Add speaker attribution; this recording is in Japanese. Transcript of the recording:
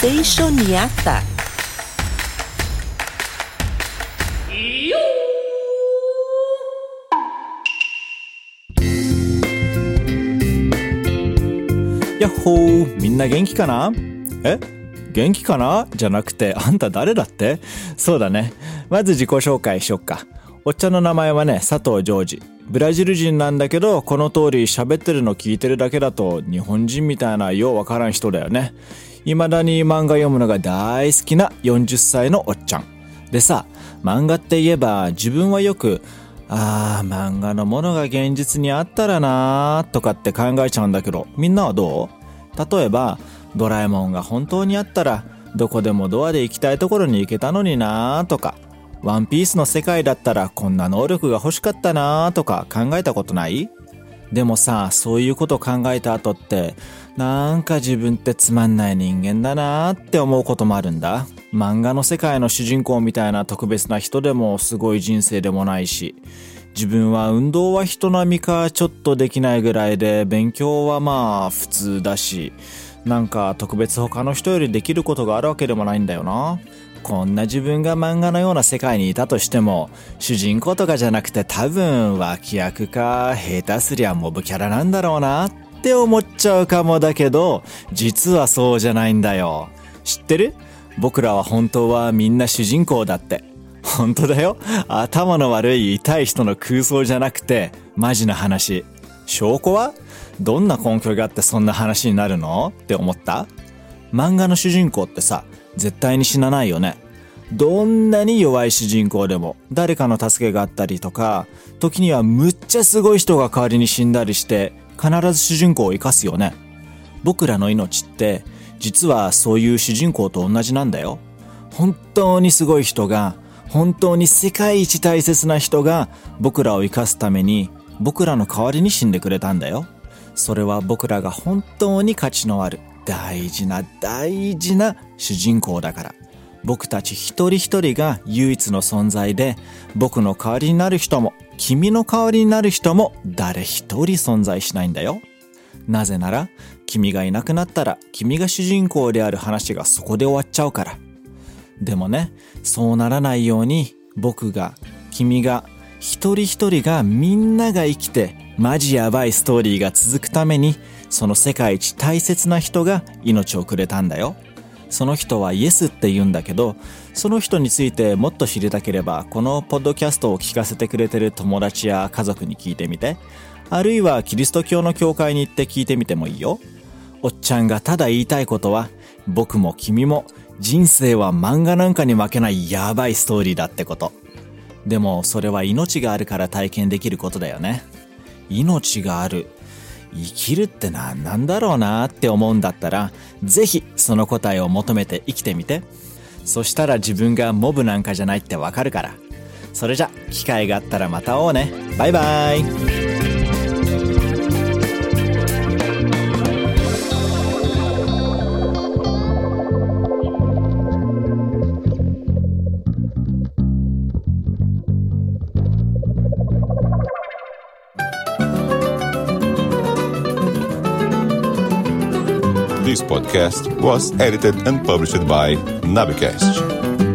Speaker 1: Seishoniata.
Speaker 2: やっほーみんな元気かな?え?元気かな?じゃなくて、あんた誰だって?そうだね。まず自己紹介しよっか。おっちゃんの名前はね、佐藤ジョージ。ブラジル人なんだけど、この通り喋ってるの聞いてるだけだと、日本人みたいなようわからん人だよね。未だに漫画読むのが大好きな40歳のおっちゃん。でさ、漫画って言えば、自分はよく、あー、漫画のものが現実にあったらなーとかって考えちゃうんだけど、みんなはどう？例えば、ドラえもんが本当にあったら、どこでもドアで行きたいところに行けたのになーとか、ワンピースの世界だったらこんな能力が欲しかったなーとか考えたことない？でもさ、そういうこと考えた後って、なんか自分ってつまんない人間だなーって思うこともあるんだ。漫画の世界の主人公みたいな特別な人でもすごい人生でもないし、自分は運動は人並みかちょっとできないぐらいで、勉強はまあ普通だし、なんか特別他の人よりできることがあるわけでもないんだよな。こんな自分が漫画のような世界にいたとしても、主人公とかじゃなくて多分脇役か下手すりゃモブキャラなんだろうなって思っちゃうかもだけど、実はそうじゃないんだよ。知ってる？僕らは本当はみんな主人公だって。本当だよ。頭の悪い痛い人の空想じゃなくて、マジな話。証拠は？どんな根拠があってそんな話になるの？って思った？漫画の主人公ってさ、絶対に死なないよね。どんなに弱い主人公でも誰かの助けがあったりとか、時にはむっちゃすごい人が代わりに死んだりして、必ず主人公を生かすよね。僕らの命って、実はそういう主人公と同じなんだよ。本当にすごい人が、本当に世界一大切な人が僕らを生かすために僕らの代わりに死んでくれたんだよ。それは僕らが本当に価値のある大事な大事な主人公だから。僕たち一人一人が唯一の存在で僕の代わりになる人も君の代わりになる人も誰一人存在しないんだよ。なぜなら君がいなくなったら君が主人公である話がそこで終わっちゃうから。でもね、そうならないように僕が、君が、一人一人がみんなが生きてマジやばいストーリーが続くためにその世界一大切な人が命をくれたんだよ。その人はイエスって言うんだけど、その人についてもっと知りたければ、このポッドキャストを聞かせてくれてる友達や家族に聞いてみて。あるいはキリスト教の教会に行って聞いてみてもいいよ。おっちゃんがただ言いたいことは、僕も君も人生は漫画なんかに負けないやばいストーリーだってこと。でもそれは命があるから体験できることだよね。命がある。生きるって何なんだろうなって思うんだったら、ぜひその答えを求めて生きてみて。そしたら自分がモブなんかじゃないってわかるから。それじゃ、機会があったらまた会おうね。バイバイ。
Speaker 3: This podcast was edited and published by Nabecast.